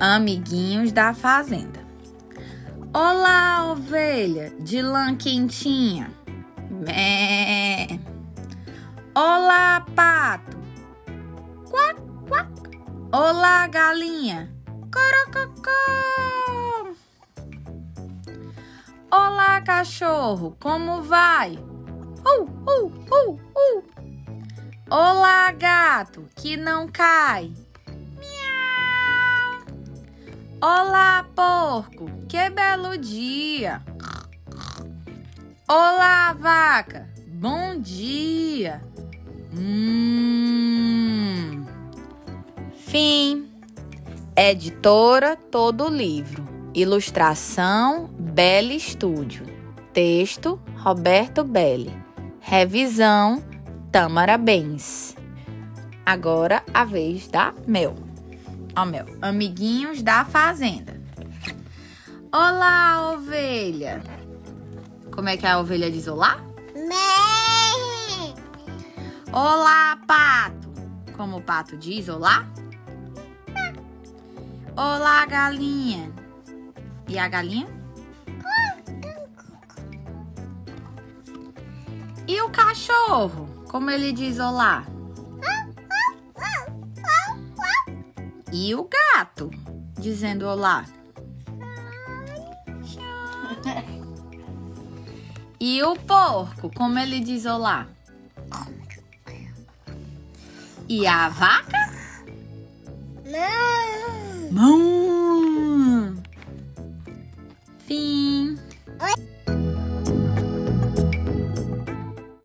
Amiguinhos da fazenda. Olá, ovelha de lã quentinha. Mé. Olá, pato. Quac, quac. Olá, galinha. Corococó. Olá, cachorro. Como vai? Uh, uh, uh, uh. Olá, gato que não cai. Olá, porco! Que belo dia! Olá, vaca! Bom dia! Hum. Fim. Editora Todo Livro. Ilustração Belly Estúdio. Texto Roberto Belli. Revisão Tamara Bens. Agora a vez da Mel. Ó, meu, amiguinhos da fazenda. Olá, ovelha. Como é que a ovelha diz olá? Mé. Olá, pato. Como o pato diz olá? Olá, galinha. E a galinha? E o cachorro? Como ele diz olá? E o gato, dizendo olá. E o porco, como ele diz olá? E a vaca? Não. Mão.